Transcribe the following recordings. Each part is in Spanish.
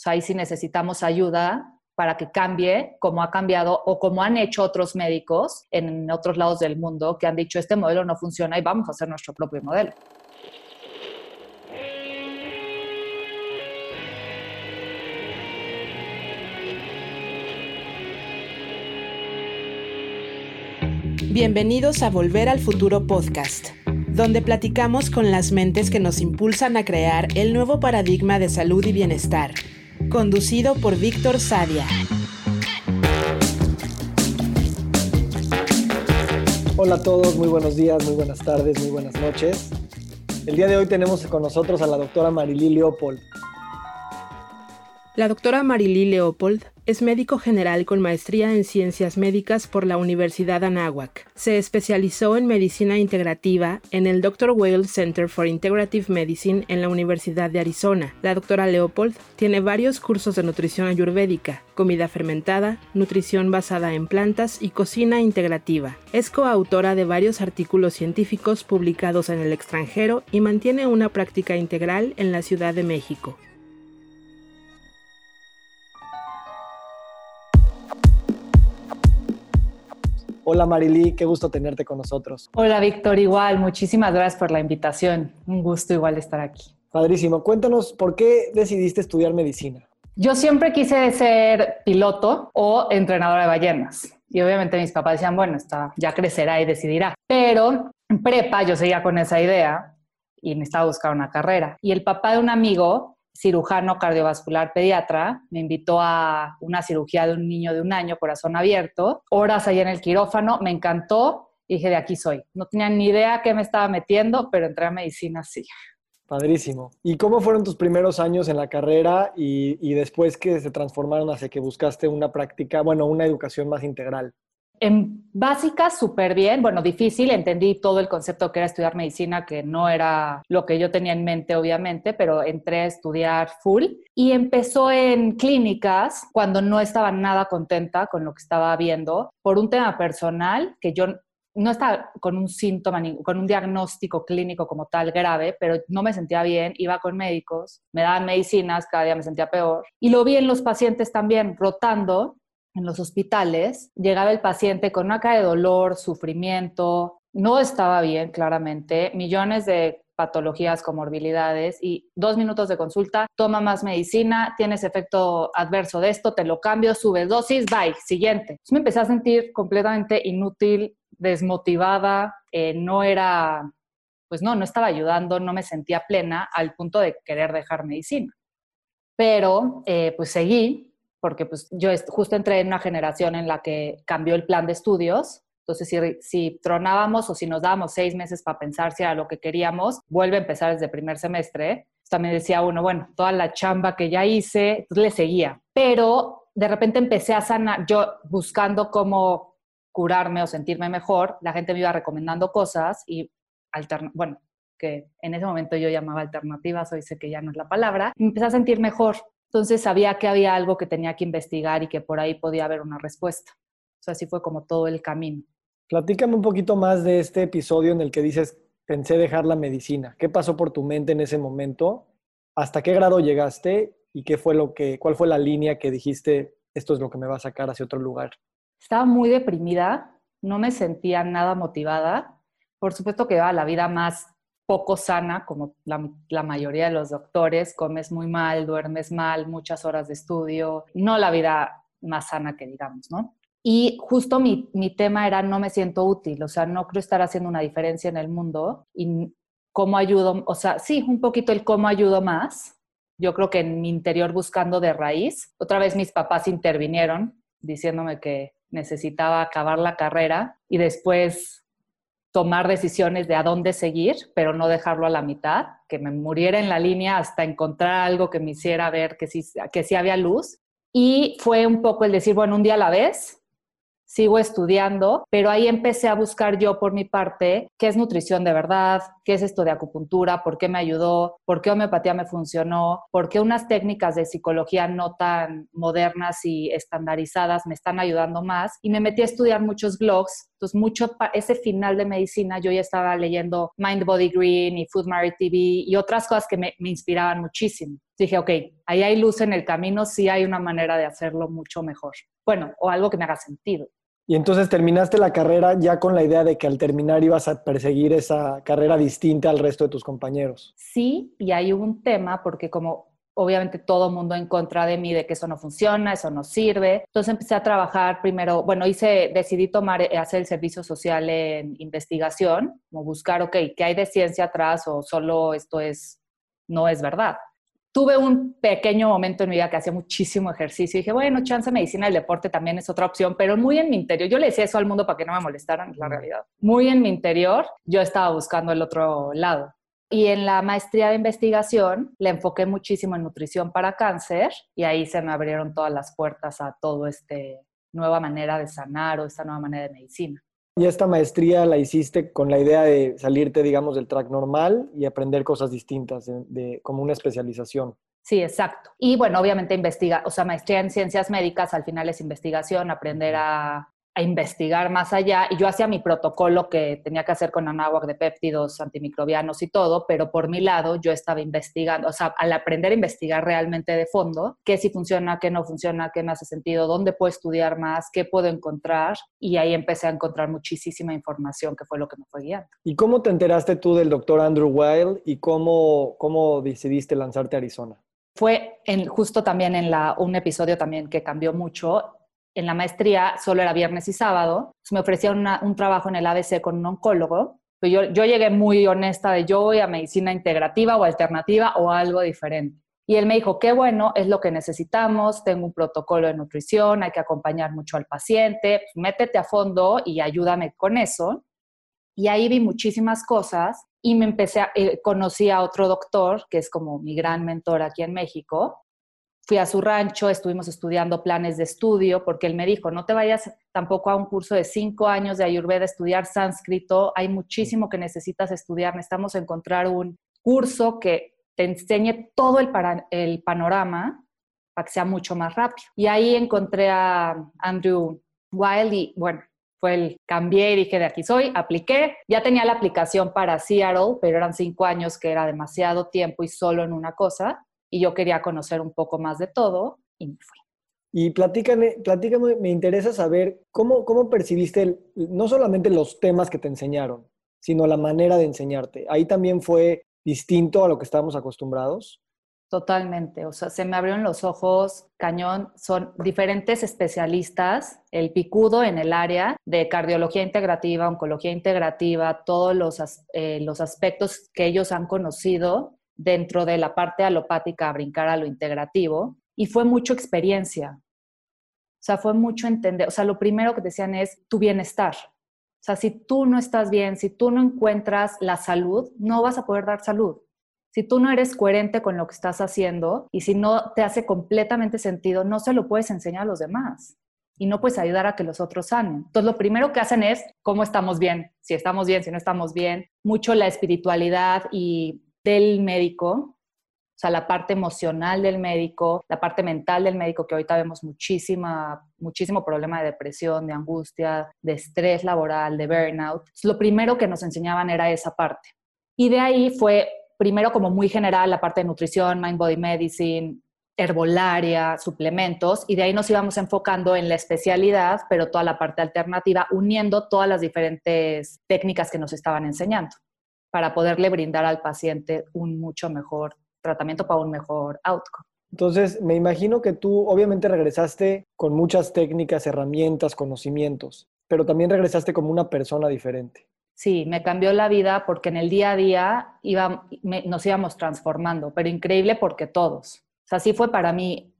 sea, ahí sí necesitamos ayuda para que cambie como ha cambiado o como han hecho otros médicos en otros lados del mundo que han dicho este modelo no funciona y vamos a hacer nuestro propio modelo. Bienvenidos a Volver al Futuro Podcast, donde platicamos con las mentes que nos impulsan a crear el nuevo paradigma de salud y bienestar, conducido por Víctor Sadia. Hola a todos, muy buenos días, muy buenas tardes, muy buenas noches. El día de hoy tenemos con nosotros a la doctora Marilí Leopold. La doctora Marilí Leopold es médico general con maestría en ciencias médicas por la Universidad Anáhuac. Se especializó en medicina integrativa en el Dr. Whale Center for Integrative Medicine en la Universidad de Arizona. La doctora Leopold tiene varios cursos de nutrición ayurvédica, comida fermentada, nutrición basada en plantas y cocina integrativa. Es coautora de varios artículos científicos publicados en el extranjero y mantiene una práctica integral en la Ciudad de México. Hola Marilí, qué gusto tenerte con nosotros. Hola Víctor, igual, muchísimas gracias por la invitación. Un gusto igual estar aquí. Padrísimo, cuéntanos, ¿por qué decidiste estudiar medicina? Yo siempre quise ser piloto o entrenadora de ballenas. Y obviamente mis papás decían, bueno, está, ya crecerá y decidirá. Pero en prepa yo seguía con esa idea y necesitaba buscar una carrera. Y el papá de un amigo cirujano cardiovascular pediatra, me invitó a una cirugía de un niño de un año, corazón abierto, horas ahí en el quirófano, me encantó dije, de aquí soy. No tenía ni idea qué me estaba metiendo, pero entré a medicina sí. Padrísimo. ¿Y cómo fueron tus primeros años en la carrera y, y después que se transformaron hacia que buscaste una práctica, bueno, una educación más integral? En básica, súper bien. Bueno, difícil. Entendí todo el concepto que era estudiar medicina, que no era lo que yo tenía en mente, obviamente, pero entré a estudiar full. Y empezó en clínicas cuando no estaba nada contenta con lo que estaba viendo por un tema personal que yo no estaba con un síntoma, con un diagnóstico clínico como tal grave, pero no me sentía bien, iba con médicos, me daban medicinas, cada día me sentía peor. Y lo vi en los pacientes también, rotando en los hospitales, llegaba el paciente con una cara de dolor, sufrimiento, no estaba bien claramente, millones de patologías, comorbilidades y dos minutos de consulta, toma más medicina, tienes efecto adverso de esto, te lo cambio, sube dosis, bye, siguiente. me empecé a sentir completamente inútil, desmotivada, eh, no era, pues no, no estaba ayudando, no me sentía plena al punto de querer dejar medicina. Pero eh, pues seguí porque pues yo justo entré en una generación en la que cambió el plan de estudios. Entonces, si, si tronábamos o si nos dábamos seis meses para pensar si era lo que queríamos, vuelve a empezar desde el primer semestre. También decía uno, bueno, toda la chamba que ya hice, pues le seguía. Pero de repente empecé a sanar, yo buscando cómo curarme o sentirme mejor, la gente me iba recomendando cosas y, bueno, que en ese momento yo llamaba alternativas, hoy sé que ya no es la palabra, me empecé a sentir mejor. Entonces sabía que había algo que tenía que investigar y que por ahí podía haber una respuesta. O sea, así fue como todo el camino. Platícame un poquito más de este episodio en el que dices, pensé dejar la medicina. ¿Qué pasó por tu mente en ese momento? ¿Hasta qué grado llegaste? ¿Y qué fue lo que, cuál fue la línea que dijiste, esto es lo que me va a sacar hacia otro lugar? Estaba muy deprimida, no me sentía nada motivada. Por supuesto que iba la vida más poco sana, como la, mayoría de los doctores, comes muy mal, duermes mal, muchas horas de estudio, no la vida más sana que digamos, ¿no? Y justo mi, mi tema era no me siento útil, o sea, no creo estar haciendo una diferencia en el mundo y cómo ayudo, o sea, sí, un poquito el cómo ayudo más. Yo creo que en mi interior buscando de raíz, otra vez mis papás intervinieron diciéndome que necesitaba acabar la carrera y después tomar decisiones de a dónde seguir, pero no dejarlo a la mitad, que me muriera en la línea hasta encontrar algo que me hiciera ver que sí, que sí había luz. Y fue un poco el decir, bueno, un día a la vez, sigo estudiando, pero ahí empecé a buscar yo por mi parte qué es nutrición de verdad, qué es esto de acupuntura, por qué me ayudó, por qué homeopatía me funcionó, por qué unas técnicas de psicología no tan modernas y estandarizadas me están ayudando más. Y me metí a estudiar muchos blogs. Entonces, mucho ese final de medicina yo ya estaba leyendo Mind Body Green y Food Mary TV y otras cosas que me, me inspiraban muchísimo. dije, ok, ahí hay luz en el camino, sí hay una manera de hacerlo mucho mejor. Bueno, o algo que me haga sentido. Y entonces terminaste la carrera ya con la idea de que al terminar ibas a perseguir esa carrera distinta al resto de tus compañeros. Sí, y hay un tema porque como obviamente todo mundo en contra de mí de que eso no funciona, eso no sirve. Entonces empecé a trabajar primero, bueno, hice, decidí tomar, eh, hacer el servicio social en investigación, como buscar, ok, ¿qué hay de ciencia atrás o solo esto es, no es verdad? Tuve un pequeño momento en mi vida que hacía muchísimo ejercicio y dije, bueno, chance medicina, el deporte también es otra opción, pero muy en mi interior, yo le decía eso al mundo para que no me molestaran, la realidad. Muy en mi interior, yo estaba buscando el otro lado. Y en la maestría de investigación le enfoqué muchísimo en nutrición para cáncer y ahí se me abrieron todas las puertas a todo este nueva manera de sanar o esta nueva manera de medicina. Y esta maestría la hiciste con la idea de salirte, digamos, del track normal y aprender cosas distintas, de, como una especialización. Sí, exacto. Y bueno, obviamente investiga, o sea, maestría en ciencias médicas al final es investigación, aprender a a investigar más allá y yo hacía mi protocolo que tenía que hacer con anáhuac de péptidos antimicrobianos y todo, pero por mi lado yo estaba investigando, o sea, al aprender a investigar realmente de fondo, qué si funciona, qué no funciona, qué me hace sentido, dónde puedo estudiar más, qué puedo encontrar y ahí empecé a encontrar muchísima información que fue lo que me fue guiando. ¿Y cómo te enteraste tú del doctor Andrew Weil y cómo, cómo decidiste lanzarte a Arizona? Fue en, justo también en la, un episodio también que cambió mucho en la maestría solo era viernes y sábado, me ofrecían un trabajo en el ABC con un oncólogo. Pues yo, yo llegué muy honesta de yo voy a medicina integrativa o alternativa o algo diferente. Y él me dijo, qué bueno, es lo que necesitamos, tengo un protocolo de nutrición, hay que acompañar mucho al paciente, pues métete a fondo y ayúdame con eso. Y ahí vi muchísimas cosas y me empecé a, eh, conocí a otro doctor, que es como mi gran mentor aquí en México, fui a su rancho, estuvimos estudiando planes de estudio, porque él me dijo, no te vayas tampoco a un curso de cinco años de Ayurveda a estudiar sánscrito, hay muchísimo que necesitas estudiar, necesitamos encontrar un curso que te enseñe todo el, panorama para que sea mucho más rápido. Y ahí encontré a Andrew Wild y bueno, fue el cambié y dije de aquí soy, apliqué, ya tenía la aplicación para Seattle, pero eran cinco años que era demasiado tiempo y solo en una cosa y yo quería conocer un poco más de todo y me fui. Y platícame, platícame me interesa saber cómo, cómo percibiste no solamente los temas que te enseñaron, sino la manera de enseñarte. Ahí también fue distinto a lo que estábamos acostumbrados. Totalmente, o sea, se me abrieron los ojos, cañón, son diferentes especialistas, el picudo en el área de cardiología integrativa, oncología integrativa, todos los, eh, los aspectos que ellos han conocido dentro de la parte alopática a brincar a lo integrativo y fue mucho experiencia. O sea, fue mucho entender, o sea, lo primero que decían es tu bienestar. O sea, si tú no estás bien, si tú no encuentras la salud, no vas a poder dar salud. Si tú no eres coherente con lo que estás haciendo y si no te hace completamente sentido, no se lo puedes enseñar a los demás y no puedes ayudar a que los otros sanen. Entonces, lo primero que hacen es cómo estamos bien, si estamos bien, si no estamos bien, mucho la espiritualidad y del médico, o sea, la parte emocional del médico, la parte mental del médico, que ahorita vemos muchísima, muchísimo problema de depresión, de angustia, de estrés laboral, de burnout. lo primero que nos enseñaban era esa parte. Y de ahí fue, primero como muy general, la parte de nutrición, mind body medicine, herbolaria, suplementos, y de ahí nos íbamos enfocando en la especialidad, pero toda la parte alternativa, uniendo todas las diferentes técnicas que nos estaban enseñando para poderle brindar al paciente un mucho mejor tratamiento para un mejor outcome. Entonces, me imagino que tú obviamente regresaste con muchas técnicas, herramientas, conocimientos, pero también regresaste como una persona diferente. Sí, me cambió la vida porque en el día a día iba, nos íbamos transformando, pero increíble porque todos. O sea, sí fue para mí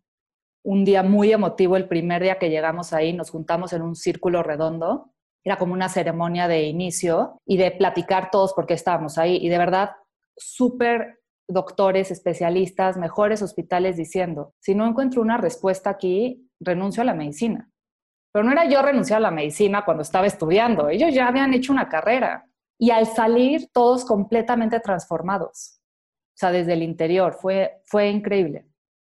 un día muy emotivo el primer día que llegamos ahí, nos juntamos en un círculo redondo era como una ceremonia de inicio y de platicar todos porque estábamos ahí. Y de verdad, súper doctores, especialistas, mejores hospitales diciendo, si no encuentro una respuesta aquí, renuncio a la medicina. Pero no era yo renunciar a la medicina cuando estaba estudiando, ellos ya habían hecho una carrera. Y al salir, todos completamente transformados. O sea, desde el interior, fue, fue increíble.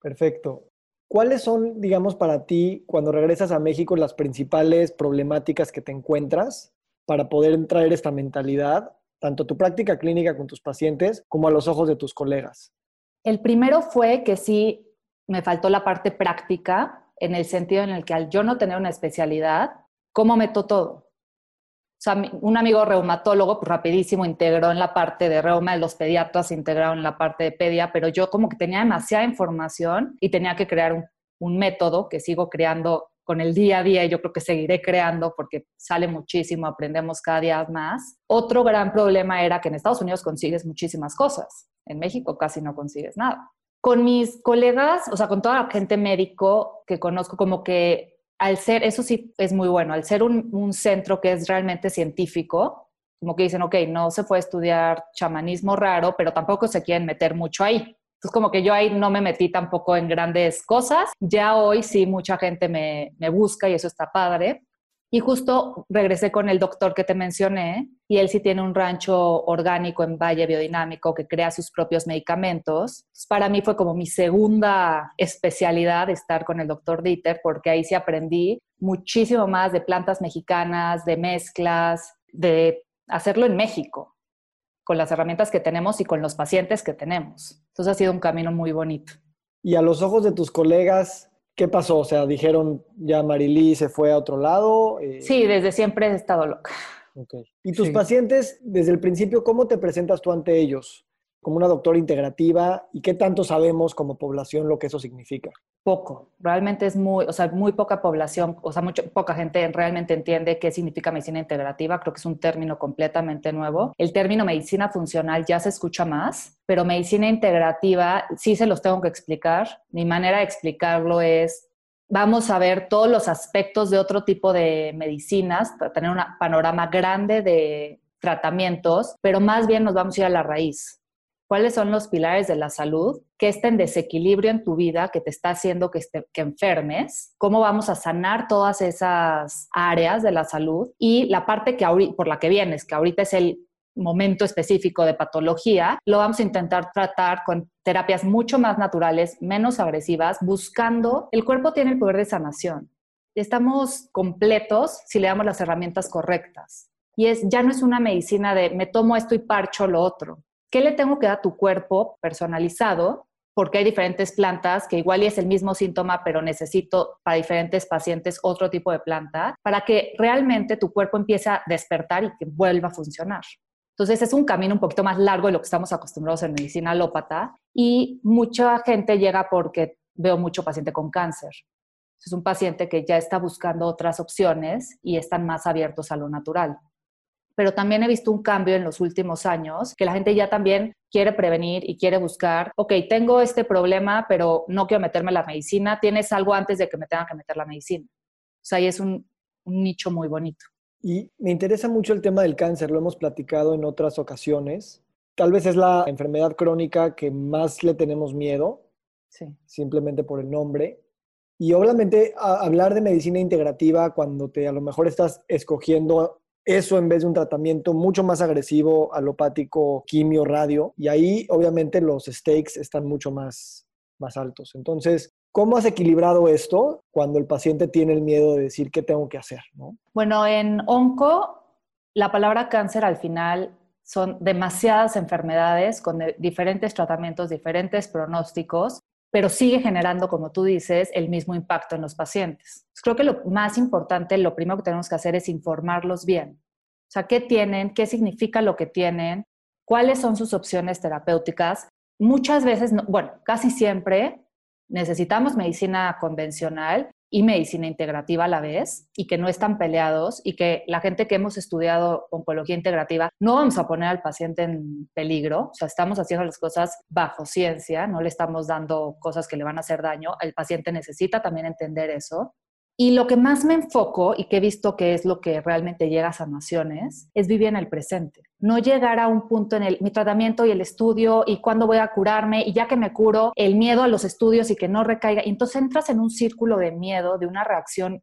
Perfecto. ¿Cuáles son, digamos, para ti, cuando regresas a México, las principales problemáticas que te encuentras para poder traer esta mentalidad, tanto a tu práctica clínica con tus pacientes como a los ojos de tus colegas? El primero fue que sí me faltó la parte práctica en el sentido en el que al yo no tener una especialidad, ¿cómo meto todo? Un amigo reumatólogo, pues rapidísimo integró en la parte de reuma, los pediatras integraron en la parte de pedia, pero yo como que tenía demasiada información y tenía que crear un, un método que sigo creando con el día a día y yo creo que seguiré creando porque sale muchísimo, aprendemos cada día más. Otro gran problema era que en Estados Unidos consigues muchísimas cosas, en México casi no consigues nada. Con mis colegas, o sea, con toda la gente médico que conozco, como que al ser, eso sí es muy bueno, al ser un, centro que es realmente científico, como que dicen, ok, no se puede estudiar chamanismo raro, pero tampoco se quieren meter mucho ahí. Entonces, como que yo ahí no me metí tampoco en grandes cosas. Ya hoy sí mucha gente me, me busca y eso está padre. Y justo regresé con el doctor que te mencioné y él sí tiene un rancho orgánico en Valle Biodinámico que crea sus propios medicamentos. para mí fue como mi segunda especialidad estar con el doctor Dieter porque ahí sí aprendí muchísimo más de plantas mexicanas, de mezclas, de hacerlo en México con las herramientas que tenemos y con los pacientes que tenemos. Entonces ha sido un camino muy bonito. Y a los ojos de tus colegas, ¿qué pasó? O sea, dijeron ya Marilí se fue a otro lado. Eh, sí, desde siempre he estado loca. Okay. ¿Y tus pacientes, desde el principio, cómo te presentas tú ante ellos? como una doctora integrativa y qué tanto sabemos como población lo que eso significa? Poco, realmente es muy, o sea, muy poca población, o sea, mucho, poca gente realmente entiende qué significa medicina integrativa, creo que es un término completamente nuevo. El término medicina funcional ya se escucha más, pero medicina integrativa sí se los tengo que explicar. Mi manera de explicarlo es vamos a ver todos los aspectos de otro tipo de medicinas, para tener un panorama grande de tratamientos, pero más bien nos vamos a ir a la raíz cuáles son los pilares de la salud, qué está en desequilibrio en tu vida que te está haciendo que, que enfermes, cómo vamos a sanar todas esas áreas de la salud y la parte que por la que vienes, que ahorita es el momento específico de patología, lo vamos a intentar tratar con terapias mucho más naturales, menos agresivas, buscando, el cuerpo tiene el poder de sanación. Estamos completos si le damos las herramientas correctas. Y es, ya no es una medicina de me tomo esto y parcho lo otro. ¿Qué le tengo que dar a tu cuerpo personalizado? Porque hay diferentes plantas que igual y es el mismo síntoma, pero necesito para diferentes pacientes otro tipo de planta para que realmente tu cuerpo empiece a despertar y que vuelva a funcionar. Entonces es un camino un poquito más largo de lo que estamos acostumbrados en medicina alópata y mucha gente llega porque veo mucho paciente con cáncer. Es un paciente que ya está buscando otras opciones y están más abiertos a lo natural pero también he visto un cambio en los últimos años, que la gente ya también quiere prevenir y quiere buscar, ok, tengo este problema, pero no quiero meterme la medicina, tienes algo antes de que me tenga que meter la medicina. O sea, ahí es un, un nicho muy bonito. Y me interesa mucho el tema del cáncer, lo hemos platicado en otras ocasiones. Tal vez es la enfermedad crónica que más le tenemos miedo, sí. simplemente por el nombre. Y obviamente hablar de medicina integrativa cuando te a lo mejor estás escogiendo eso en vez de un tratamiento mucho más agresivo, alopático, quimio, radio. Y ahí obviamente los stakes están mucho más, más altos. Entonces, ¿cómo has equilibrado esto cuando el paciente tiene el miedo de decir qué tengo que hacer? Bueno, en onco, la palabra cáncer al final son demasiadas enfermedades con diferentes tratamientos, diferentes pronósticos, pero sigue generando, como tú dices, el mismo impacto en los pacientes. creo que lo más importante, lo primero que tenemos que hacer es informarlos bien. O sea, ¿qué tienen? ¿Qué significa lo que tienen? ¿Cuáles son sus opciones terapéuticas? Muchas veces, bueno, casi siempre necesitamos medicina convencional y medicina integrativa a la vez y que no están peleados y que la gente que hemos estudiado oncología integrativa no vamos a poner al paciente en peligro, o sea, estamos haciendo las cosas bajo ciencia, no le estamos dando cosas que le van a hacer daño, el paciente necesita también entender eso y lo que más me enfoco y que he visto que es lo que realmente llega a sanaciones es vivir en el presente. No llegar a un punto en el, mi tratamiento y el estudio y cuándo voy a curarme y ya que me curo, el miedo a los estudios y que no recaiga. Y entonces entras en un círculo de miedo, de una reacción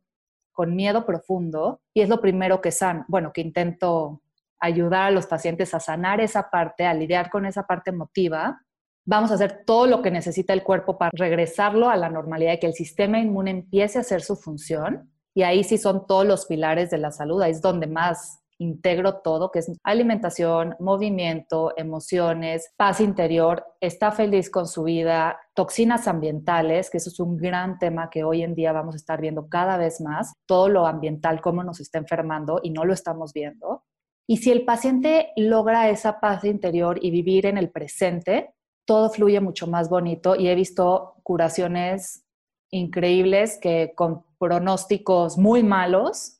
con miedo profundo y es lo primero que san, bueno, que intento ayudar a los pacientes a sanar esa parte, a lidiar con esa parte emotiva vamos a hacer todo lo que necesita el cuerpo para regresarlo a la normalidad y que el sistema inmune empiece a hacer su función. Y ahí sí son todos los pilares de la salud, ahí es donde más integro todo, que es alimentación, movimiento, emociones, paz interior, está feliz con su vida, toxinas ambientales, que eso es un gran tema que hoy en día vamos a estar viendo cada vez más, todo lo ambiental, cómo nos está enfermando y no lo estamos viendo. Y si el paciente logra esa paz interior y vivir en el presente, todo fluye mucho más bonito y he visto curaciones increíbles que con pronósticos muy malos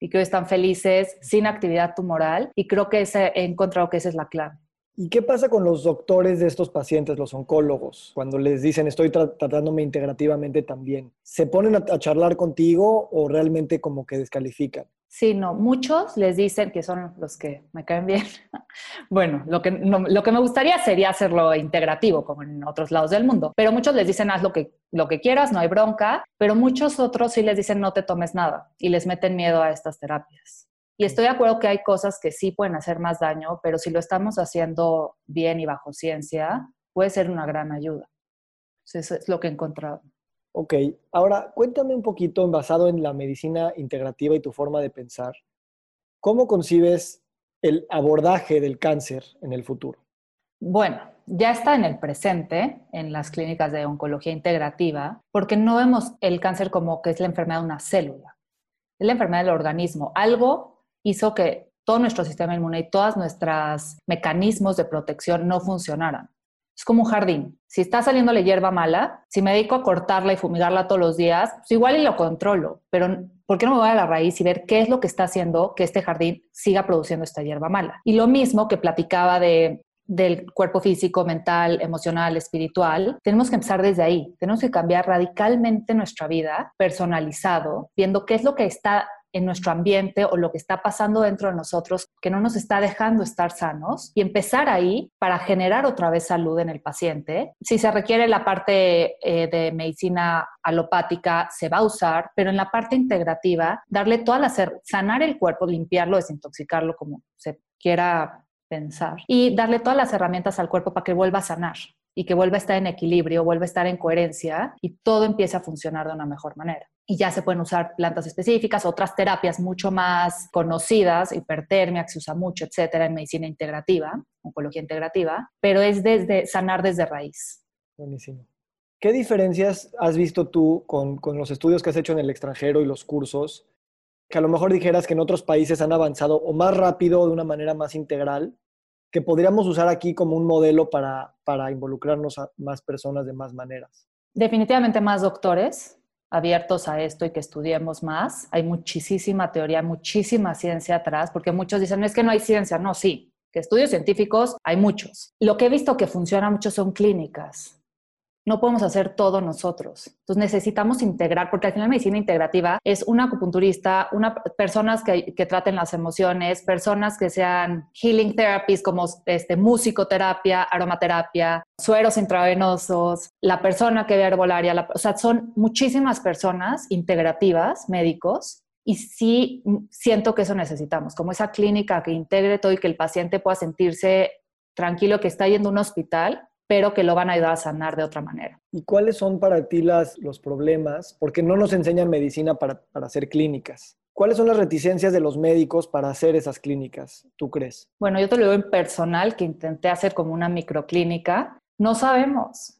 y que hoy están felices sin actividad tumoral y creo que ese, he encontrado que esa es la clave. ¿Y qué pasa con los doctores de estos pacientes, los oncólogos, cuando les dicen estoy tratándome integrativamente también? ¿Se ponen a, charlar contigo o realmente como que descalifican? Sí, no, muchos les dicen que son los que me caen bien. bueno, lo que, lo que me gustaría sería hacerlo integrativo, como en otros lados del mundo, pero muchos les dicen haz lo que, lo que quieras, no hay bronca, pero muchos otros sí les dicen no te tomes nada y les meten miedo a estas terapias. Y estoy de acuerdo que hay cosas que sí pueden hacer más daño, pero si lo estamos haciendo bien y bajo ciencia, puede ser una gran ayuda. Eso es lo que he encontrado. Ok, ahora cuéntame un poquito, basado en la medicina integrativa y tu forma de pensar, ¿cómo concibes el abordaje del cáncer en el futuro? Bueno, ya está en el presente en las clínicas de oncología integrativa, porque no vemos el cáncer como que es la enfermedad de una célula, es la enfermedad del organismo. Algo hizo que todo nuestro sistema inmune y todos nuestros mecanismos de protección no funcionaran. Es como un jardín. Si está saliéndole hierba mala, si me dedico a cortarla y fumigarla todos los días, pues igual y lo controlo, pero ¿por qué no me voy a la raíz y ver qué es lo que está haciendo que este jardín siga produciendo esta hierba mala? Y lo mismo que platicaba de del cuerpo físico, mental, emocional, espiritual, tenemos que empezar desde ahí. Tenemos que cambiar radicalmente nuestra vida, personalizado, viendo qué es lo que está en nuestro ambiente o lo que está pasando dentro de nosotros que no nos está dejando estar sanos y empezar ahí para generar otra vez salud en el paciente. Si se requiere la parte eh, de medicina alopática, se va a usar, pero en la parte integrativa, darle toda la, sanar el cuerpo, limpiarlo, desintoxicarlo como se quiera pensar y darle todas las herramientas al cuerpo para que vuelva a sanar y que vuelva a estar en equilibrio, vuelva a estar en coherencia y todo empiece a funcionar de una mejor manera. Y ya se pueden usar plantas específicas, otras terapias mucho más conocidas, hipertermia, que se usa mucho, etcétera, en medicina integrativa, oncología integrativa, pero es desde sanar desde raíz. Buenísimo. ¿Qué diferencias has visto tú con, con los estudios que has hecho en el extranjero y los cursos? Que a lo mejor dijeras que en otros países han avanzado o más rápido, de una manera más integral, que podríamos usar aquí como un modelo para, para involucrarnos a más personas de más maneras? Definitivamente más doctores abiertos a esto y que estudiemos más. Hay muchísima teoría, muchísima ciencia atrás, porque muchos dicen, es que no hay ciencia. No, sí, que estudios científicos hay muchos. Lo que he visto que funciona mucho son clínicas no podemos hacer todo nosotros. Entonces necesitamos integrar, porque al final medicina integrativa es una acupunturista, una, personas que, traten las emociones, personas que sean healing therapies como este, musicoterapia, aromaterapia, sueros intravenosos, la persona que ve herbolaria, o sea, son muchísimas personas integrativas, médicos, y sí siento que eso necesitamos, como esa clínica que integre todo y que el paciente pueda sentirse tranquilo que está yendo a un hospital pero que lo van a ayudar a sanar de otra manera. ¿Y cuáles son para ti las, los problemas? Porque no nos enseñan medicina para, para hacer clínicas. ¿Cuáles son las reticencias de los médicos para hacer esas clínicas, tú crees? Bueno, yo te lo digo en personal, que intenté hacer como una microclínica. No sabemos.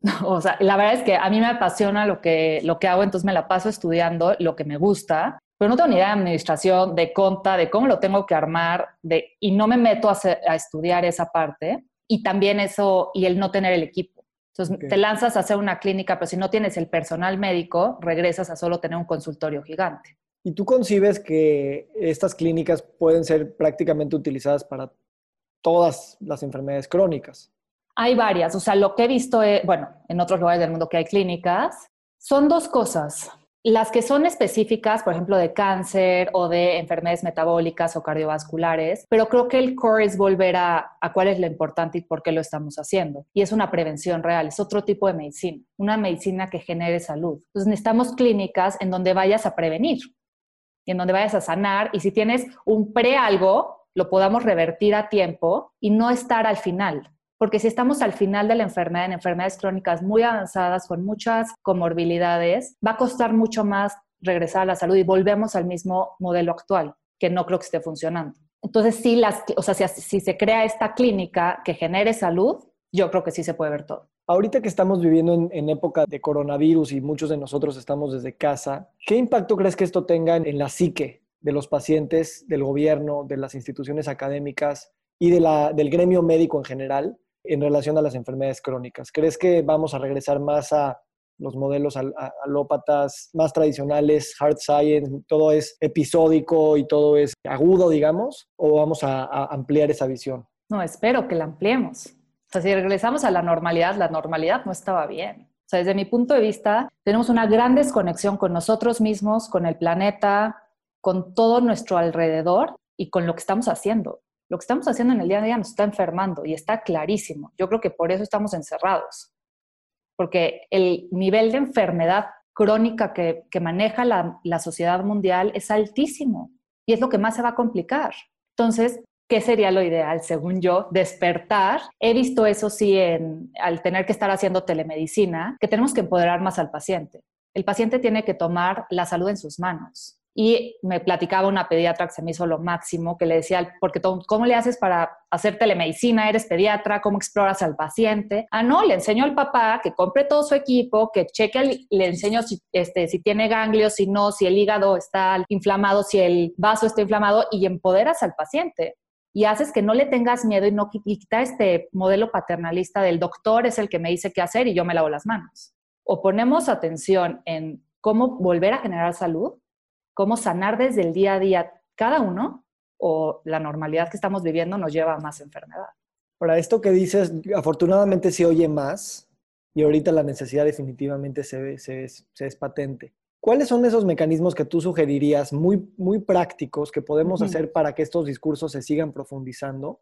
O sea, la verdad es que a mí me apasiona lo que, lo que hago, entonces me la paso estudiando lo que me gusta, pero no tengo ni idea de administración, de conta, de cómo lo tengo que armar, de, y no me meto a, a estudiar esa parte y también eso, y el no tener el equipo. Entonces, te lanzas a hacer una clínica, pero si no tienes el personal médico, regresas a solo tener un consultorio gigante. ¿Y tú concibes que estas clínicas pueden ser prácticamente utilizadas para todas las enfermedades crónicas? Hay varias, o sea, lo que he visto, bueno, en otros lugares del mundo que hay clínicas, son dos cosas. Las que son específicas, por ejemplo, de cáncer o de enfermedades metabólicas o cardiovasculares, pero creo que el core es volver a, a cuál es lo importante y por qué lo estamos haciendo. Y es una prevención real, es otro tipo de medicina, una medicina que genere salud. Entonces necesitamos clínicas en donde vayas a prevenir y en donde vayas a sanar y si tienes un pre algo, lo podamos revertir a tiempo y no estar al final porque si estamos al final de la enfermedad, en enfermedades crónicas muy avanzadas, con muchas comorbilidades, va a costar mucho más regresar a la salud y volvemos al mismo modelo actual. que no creo que esté funcionando. Entonces, sí, las, o sea, si, si se crea esta clínica que genere salud, yo creo que sí se puede ver todo. Ahorita que estamos viviendo en, época de coronavirus y muchos de nosotros estamos desde casa, ¿qué impacto crees que esto tenga en, la psique de los pacientes, del gobierno, de las instituciones académicas y de la, del gremio médico en general en relación a las enfermedades crónicas? ¿Crees que vamos a regresar más a los modelos alópatas más tradicionales, hard science, todo es episódico y todo es agudo, digamos, o vamos a, ampliar esa visión? No, espero que la ampliemos. O sea, si regresamos a la normalidad, la normalidad no estaba bien. O sea, desde mi punto de vista, tenemos una gran desconexión con nosotros mismos, con el planeta, con todo nuestro alrededor y con lo que estamos haciendo. Lo que estamos haciendo en el día a día nos está enfermando y está clarísimo. Yo creo que por eso estamos encerrados porque el nivel de enfermedad crónica que, maneja la, sociedad mundial es altísimo y es lo que más se va a complicar. Entonces, ¿qué sería lo ideal? Según yo, despertar. He visto eso sí en, al tener que estar haciendo telemedicina, que tenemos que empoderar más al paciente. El paciente tiene que tomar la salud en sus manos. Y me platicaba una pediatra que se me hizo lo máximo, que le decía, porque ¿cómo le haces para hacer telemedicina? ¿Eres pediatra? ¿Cómo exploras al paciente? Ah, no, le enseño al papá que compre todo su equipo, que cheque, le enseño si, este, tiene ganglios, si no, si el hígado está inflamado, si el vaso está inflamado, y empoderas al paciente y haces que no le tengas miedo y no quita este modelo paternalista del doctor es el que me dice qué hacer y yo me lavo las manos. O ponemos atención en cómo volver a generar salud cómo sanar desde el día a día cada uno o la normalidad que estamos viviendo nos lleva a más enfermedad. Ahora, esto que dices, afortunadamente se oye más y ahorita la necesidad definitivamente se, se, se es patente. ¿Cuáles son esos mecanismos que tú sugerirías muy, muy prácticos que podemos hacer para que estos discursos se sigan profundizando?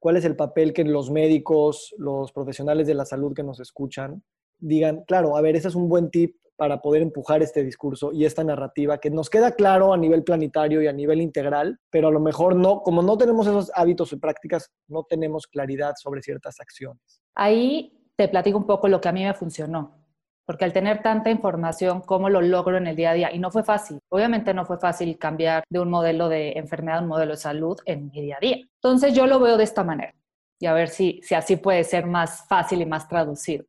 ¿Cuál es el papel que los médicos, los profesionales de la salud que nos escuchan digan, claro, a ver, ese es un buen tip para poder empujar este discurso y esta narrativa que nos queda claro a nivel planetario y a nivel integral, pero a lo mejor no, como no tenemos esos hábitos y prácticas, no tenemos claridad sobre ciertas acciones. Ahí te platico un poco lo que a mí me funcionó, porque al tener tanta información, ¿cómo lo logro en el día a día? Y no fue fácil. Obviamente no fue fácil cambiar de un modelo de enfermedad a un modelo de salud en mi día a día. Entonces yo lo veo de esta manera y a ver si, si así puede ser más fácil y más traducido.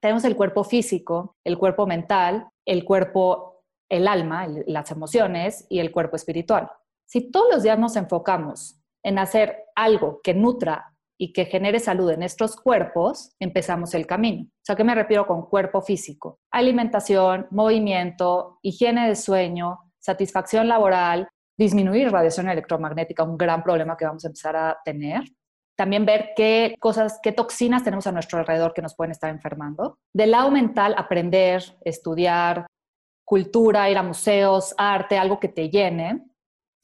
Tenemos el cuerpo físico, el cuerpo mental, el cuerpo, el alma, las emociones y el cuerpo espiritual. Si todos los días nos enfocamos en hacer algo que nutra y que genere salud en nuestros cuerpos, empezamos el camino. O sea, ¿qué me refiero con cuerpo físico? Alimentación, movimiento, higiene de sueño, satisfacción laboral, disminuir radiación electromagnética, un gran problema que vamos a empezar a tener, también ver qué cosas, qué toxinas tenemos a nuestro alrededor que nos pueden estar enfermando. Del lado mental, aprender, estudiar, cultura, ir a museos, arte, algo que te llene.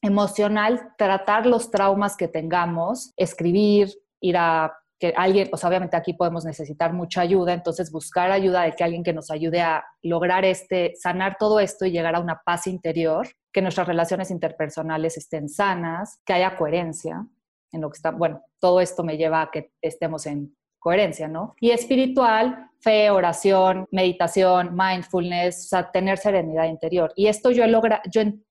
Emocional, tratar los traumas que tengamos, escribir, ir a que alguien, pues obviamente aquí podemos necesitar mucha ayuda, entonces buscar ayuda de que alguien que nos ayude a lograr este, sanar todo esto y llegar a una paz interior, que nuestras relaciones interpersonales estén sanas, que haya coherencia en lo que está, bueno, todo esto me lleva a que estemos en coherencia, ¿no? Y espiritual, fe, oración, meditación, mindfulness, o sea, tener serenidad interior. Y esto yo he logrado, yo en,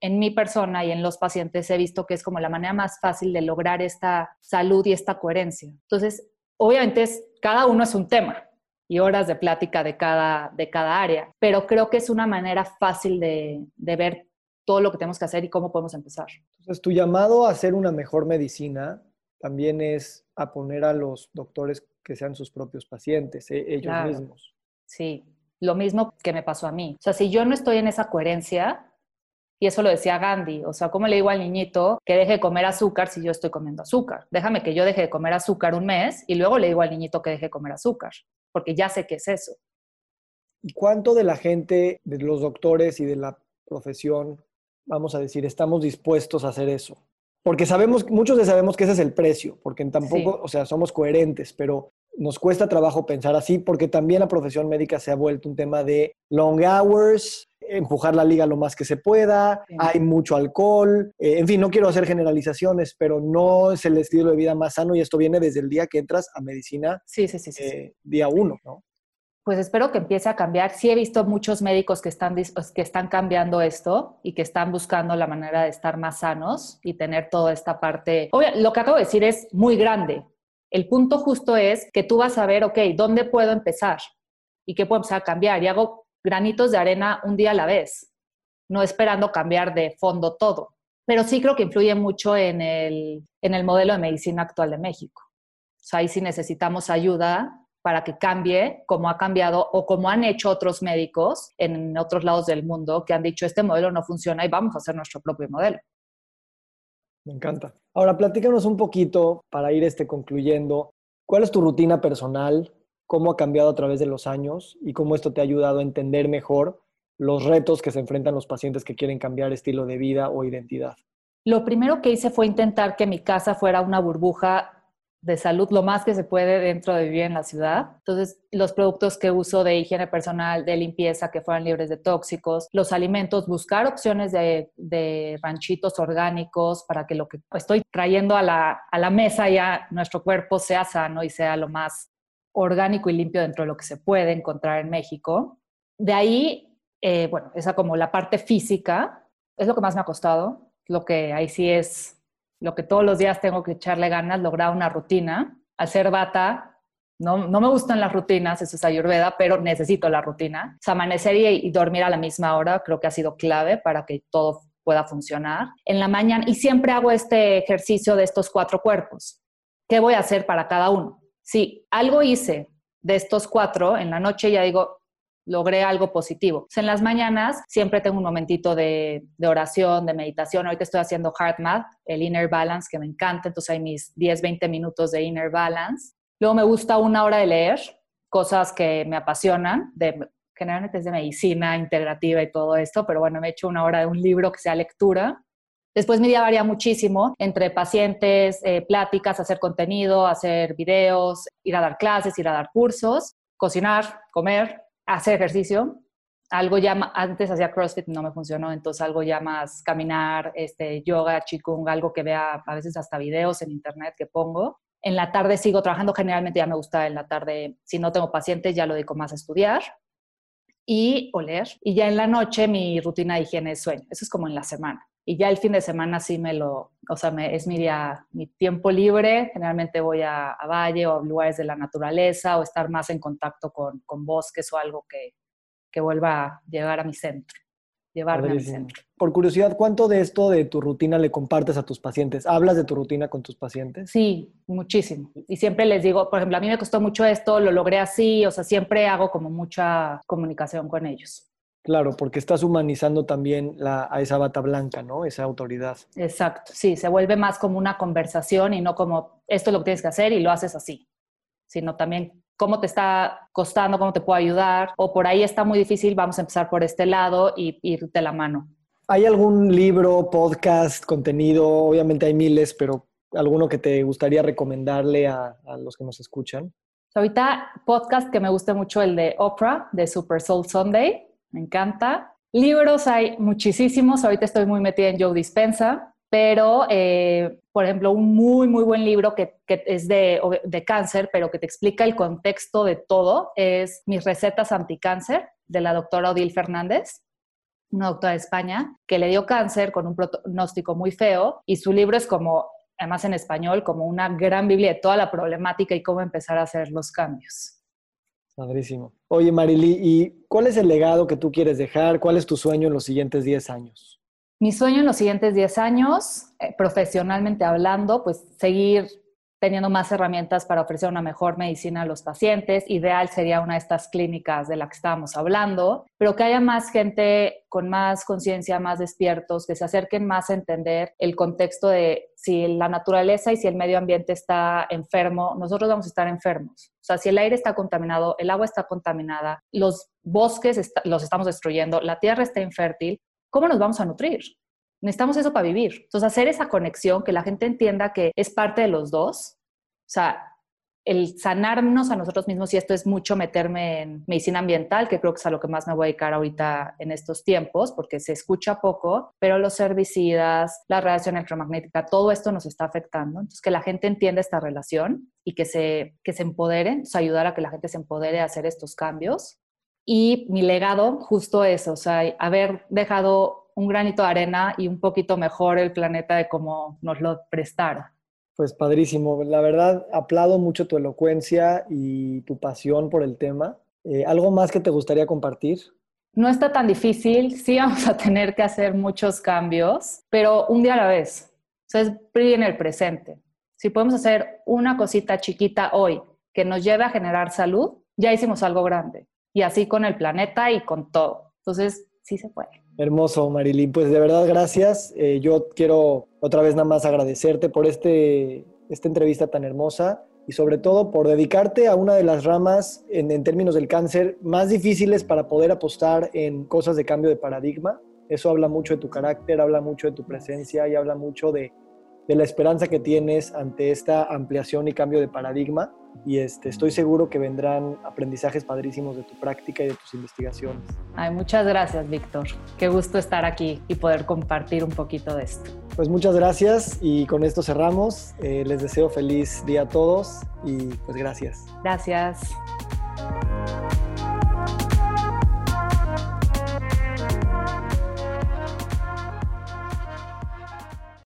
en, mi persona y en los pacientes he visto que es como la manera más fácil de lograr esta salud y esta coherencia. Entonces, obviamente es, cada uno es un tema y horas de plática de cada, de cada área, pero creo que es una manera fácil de, de ver todo lo que tenemos que hacer y cómo podemos empezar. Entonces, tu llamado a hacer una mejor medicina también es a poner a los doctores que sean sus propios pacientes, e-, ellos mismos. Sí, lo mismo que me pasó a mí. O sea, si yo no estoy en esa coherencia, y eso lo decía Gandhi, o sea, ¿cómo le digo al niñito que deje de comer azúcar si yo estoy comiendo azúcar? Déjame que yo deje de comer azúcar un mes y luego le digo al niñito que deje de comer azúcar, porque ya sé qué es eso. ¿Y cuánto de la gente, de los doctores y de la profesión vamos a decir, estamos dispuestos a hacer eso. Porque sabemos, muchos de sabemos que ese es el precio, porque tampoco, o sea, somos coherentes, pero nos cuesta trabajo pensar así, porque también la profesión médica se ha vuelto un tema de long hours, empujar la liga lo más que se pueda, hay mucho alcohol, eh, en fin, no quiero hacer generalizaciones, pero no es el estilo de vida más sano y esto viene desde el día que entras a medicina, sí, sí, sí, eh, día uno, ¿no? Pues espero que empiece a cambiar. Sí he visto muchos médicos que están, que están cambiando esto y que están buscando la manera de estar más sanos y tener toda esta parte. Obvio, lo que acabo de decir es muy grande. El punto justo es que tú vas a ver, ok, ¿dónde puedo empezar? ¿Y qué puedo empezar a cambiar? Y hago granitos de arena un día a la vez, no esperando cambiar de fondo todo. Pero sí creo que influye mucho en el, en el modelo de medicina actual de México. O sea, ahí sí necesitamos ayuda para que cambie como ha cambiado o como han hecho otros médicos en otros lados del mundo que han dicho este modelo no funciona y vamos a hacer nuestro propio modelo. Me encanta. Ahora, platícanos un poquito para ir este, concluyendo. ¿Cuál es tu rutina personal? ¿Cómo ha cambiado a través de los años? ¿Y cómo esto te ha ayudado a entender mejor los retos que se enfrentan los pacientes que quieren cambiar estilo de vida o identidad? Lo primero que hice fue intentar que mi casa fuera una burbuja de salud lo más que se puede dentro de vivir en la ciudad. Entonces, los productos que uso de higiene personal, de limpieza, que fueran libres de tóxicos, los alimentos, buscar opciones de, ranchitos orgánicos para que lo que estoy trayendo a la, a la mesa ya nuestro cuerpo sea sano y sea lo más orgánico y limpio dentro de lo que se puede encontrar en México. De ahí, eh, bueno, esa como la parte física es lo que más me ha costado, lo que ahí sí es lo que todos los días tengo que echarle ganas, lograr una rutina. Ser bata, no, no me gustan las rutinas, eso es ayurveda, pero necesito la rutina. O sea, amanecer y, dormir a la misma hora creo que ha sido clave para que todo pueda funcionar. En la mañana, y siempre hago este ejercicio de estos cuatro cuerpos. ¿Qué voy a hacer para cada uno? Si algo hice de estos cuatro, en la noche ya digo, logré algo positivo. en las mañanas siempre tengo un momentito de, oración, de meditación. Ahorita estoy haciendo Heart Math, el Inner Balance, que me encanta. Entonces hay mis 10, 20 minutos de Inner Balance. Luego me gusta una hora de leer cosas que me apasionan, de, generalmente es de medicina integrativa y todo esto, pero bueno, me he hecho una hora de un libro que sea lectura. Después mi día varía muchísimo entre pacientes, eh, pláticas, hacer contenido, hacer videos, ir a dar clases, ir a dar cursos, cocinar, comer, hacer ejercicio. Algo ya, antes hacía CrossFit, no me funcionó, entonces algo ya más caminar, este, yoga, chikung, algo que vea a veces hasta videos en internet que pongo. En la tarde sigo trabajando, generalmente ya me gusta en la tarde, si no tengo pacientes, ya lo dedico más a estudiar y oler. Y ya en la noche mi rutina de higiene es sueño. Eso es como en la semana. Y ya el fin de semana sí me lo, o sea, me, es mi día, mi tiempo libre. Generalmente voy a, valle o a lugares de la naturaleza o estar más en contacto con, con bosques o algo que, que vuelva a llegar a mi centro llevarme al centro. Por curiosidad, ¿cuánto de esto de tu rutina le compartes a tus pacientes? ¿Hablas de tu rutina con tus pacientes? Sí, muchísimo. Y siempre les digo, por ejemplo, a mí me costó mucho esto, lo logré así, o sea, siempre hago como mucha comunicación con ellos. Claro, porque estás humanizando también a esa bata blanca, ¿no? Esa autoridad. Exacto, sí, se vuelve más como una conversación y no como esto es lo que tienes que hacer y lo haces así, sino también cómo te está costando, cómo te puedo ayudar, o por ahí está muy difícil, vamos a empezar por este lado y irte la mano. ¿Hay algún libro, podcast, contenido? Obviamente hay miles, pero alguno que te gustaría recomendarle a, a los que nos escuchan? Ahorita podcast que me guste mucho el de Oprah, de Super Soul Sunday me encanta. Libros hay muchísimos, ahorita estoy muy metida en Joe Dispensa, pero, eh, por ejemplo, un muy, muy buen libro que, es de, de, cáncer, pero que te explica el contexto de todo, es Mis recetas anticáncer, de la doctora Odil Fernández, una doctora de España, que le dio cáncer con un pronóstico muy feo, y su libro es como, además en español, como una gran biblia de toda la problemática y cómo empezar a hacer los cambios. Padrísimo. Oye, Marily, ¿y cuál es el legado que tú quieres dejar? ¿Cuál es tu sueño en los siguientes 10 años? Mi sueño en los siguientes 10 años, eh, profesionalmente hablando, pues seguir teniendo más herramientas para ofrecer una mejor medicina a los pacientes. Ideal sería una de estas clínicas de las que estábamos hablando, pero que haya más gente con más conciencia, más despiertos, que se acerquen más a entender el contexto de si la naturaleza y si el medio ambiente está enfermo, nosotros vamos a estar enfermos. O sea, si el aire está contaminado, el agua está contaminada, los bosques los estamos destruyendo, la tierra está infértil, ¿cómo nos vamos a nutrir? Necesitamos eso para vivir. Entonces, hacer esa conexión, que la gente entienda que es parte de los dos. O sea, el sanarnos a nosotros mismos, y esto es mucho meterme en medicina ambiental, que creo que es a lo que más me voy a dedicar ahorita en estos tiempos, porque se escucha poco, pero los herbicidas, la radiación electromagnética, todo esto nos está afectando. Entonces, que la gente entienda esta relación y que se, que se empodere, ayudar a que la gente se empodere a hacer estos cambios. Y mi legado, justo eso, o sea, haber dejado un granito de arena y un poquito mejor el planeta de cómo nos lo prestara. Pues padrísimo. La verdad, aplaudo mucho tu elocuencia y tu pasión por el tema. Eh, ¿Algo más que te gustaría compartir? No está tan difícil, sí vamos a tener que hacer muchos cambios, pero un día a la vez. O sea, es en el presente. Si podemos hacer una cosita chiquita hoy que nos lleve a generar salud, ya hicimos algo grande. Y así con el planeta y con todo. Entonces, sí se puede. Hermoso, Marilyn. Pues de verdad, gracias. Eh, yo quiero otra vez nada más agradecerte por este, esta entrevista tan hermosa y sobre todo por dedicarte a una de las ramas en, en, términos del cáncer más difíciles para poder apostar en cosas de cambio de paradigma. Eso habla mucho de tu carácter, habla mucho de tu presencia y habla mucho de, de la esperanza que tienes ante esta ampliación y cambio de paradigma y este, estoy seguro que vendrán aprendizajes padrísimos de tu práctica y de tus investigaciones. Ay, muchas gracias, Víctor. Qué gusto estar aquí y poder compartir un poquito de esto. Pues muchas gracias y con esto cerramos. Eh, les deseo feliz día a todos y pues gracias. Gracias.